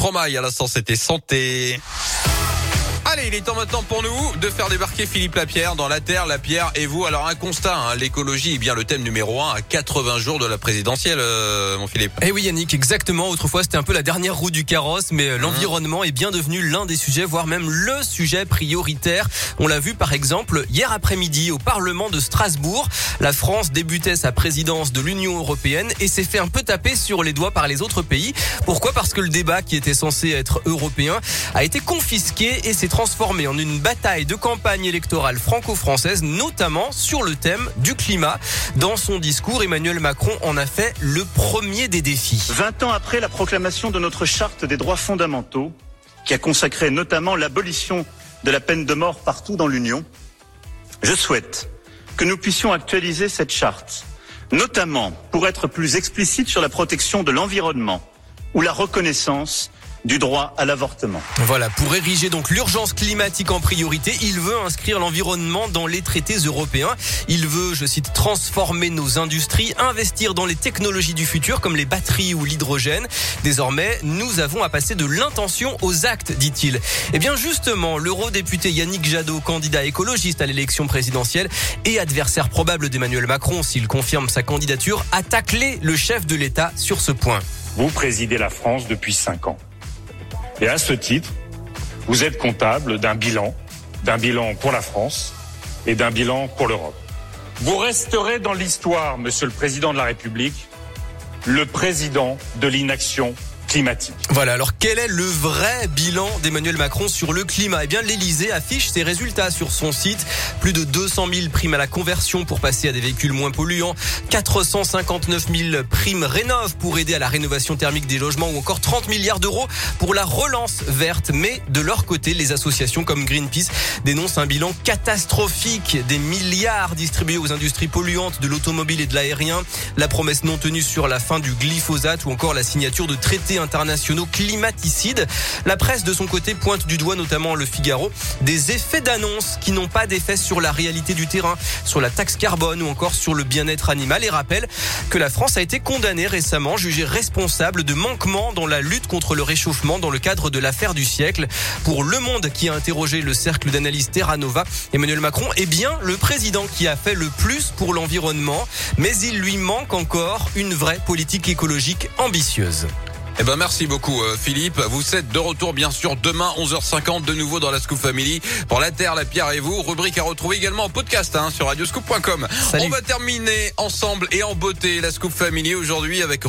Stromae. À l'instant, c'était santé. Allez, il est temps maintenant pour nous de faire débarquer Philippe Lapierre dans la Terre, la Pierre et vous. Alors un constat, hein, l'écologie est bien le thème numéro un à 80 jours de la présidentielle, euh, mon Philippe. Eh oui Yannick, exactement. Autrefois c'était un peu la dernière roue du carrosse, mais euh, Mmh. l'environnement est bien devenu l'un des sujets, voire même le sujet prioritaire. On l'a vu par exemple hier après-midi au Parlement de Strasbourg. La France débutait sa présidence de l'Union européenne et s'est fait un peu taper sur les doigts par les autres pays. Pourquoi? Parce que le débat qui était censé être européen a été confisqué et s'est transformé en une bataille de campagne électorale franco-française, notamment sur le thème du climat. Dans son discours, Emmanuel Macron en a fait le premier des défis. 20 ans après la proclamation de notre charte des droits fondamentaux, qui a consacré notamment l'abolition de la peine de mort partout dans l'Union, je souhaite que nous puissions actualiser cette charte, notamment pour être plus explicite sur la protection de l'environnement ou la reconnaissance du droit à l'avortement. Voilà, pour ériger donc l'urgence climatique en priorité, il veut inscrire l'environnement dans les traités européens. Il veut, je cite, transformer nos industries, investir dans les technologies du futur comme les batteries ou l'hydrogène. Désormais, nous avons à passer de l'intention aux actes, dit-il. Eh bien justement, l'eurodéputé Yannick Jadot, candidat écologiste à l'élection présidentielle et adversaire probable d'Emmanuel Macron s'il confirme sa candidature, a taclé le chef de l'État sur ce point. Vous présidez la France depuis cinq ans. Et à ce titre, vous êtes comptable d'un bilan, d'un bilan pour la France et d'un bilan pour l'Europe. Vous resterez dans l'histoire, Monsieur le Président de la République, le président de l'inaction Voilà, alors quel est le vrai bilan d'Emmanuel Macron sur le climat? Eh bien, l'Elysée affiche ses résultats sur son site. Plus de 200 000 primes à la conversion pour passer à des véhicules moins polluants, 459 000 primes rénov pour aider à la rénovation thermique des logements. Ou encore 30 milliards d'euros pour la relance verte. Mais de leur côté, les associations comme Greenpeace dénoncent un bilan catastrophique. Des milliards distribués aux industries polluantes de l'automobile et de l'aérien, la promesse non tenue sur la fin du glyphosate ou encore la signature de traités internationaux climaticides. La presse de son côté pointe du doigt notamment le Figaro des effets d'annonce qui n'ont pas d'effet sur la réalité du terrain, sur la taxe carbone ou encore sur le bien-être animal et rappelle que la France a été condamnée récemment, jugée responsable de manquements dans la lutte contre le réchauffement dans le cadre de l'affaire du siècle. Pour Le Monde qui a interrogé le cercle d'analyse Terra Nova, Emmanuel Macron est bien le président qui a fait le plus pour l'environnement, mais il lui manque encore une vraie politique écologique ambitieuse. Eh ben merci beaucoup euh, Philippe. Vous êtes de retour bien sûr demain 11h50 de nouveau dans la Scoop Family pour la Terre, la Pierre et vous. Rubrique à retrouver également en podcast hein, sur radioscoop.com. On va terminer ensemble et en beauté la Scoop Family aujourd'hui avec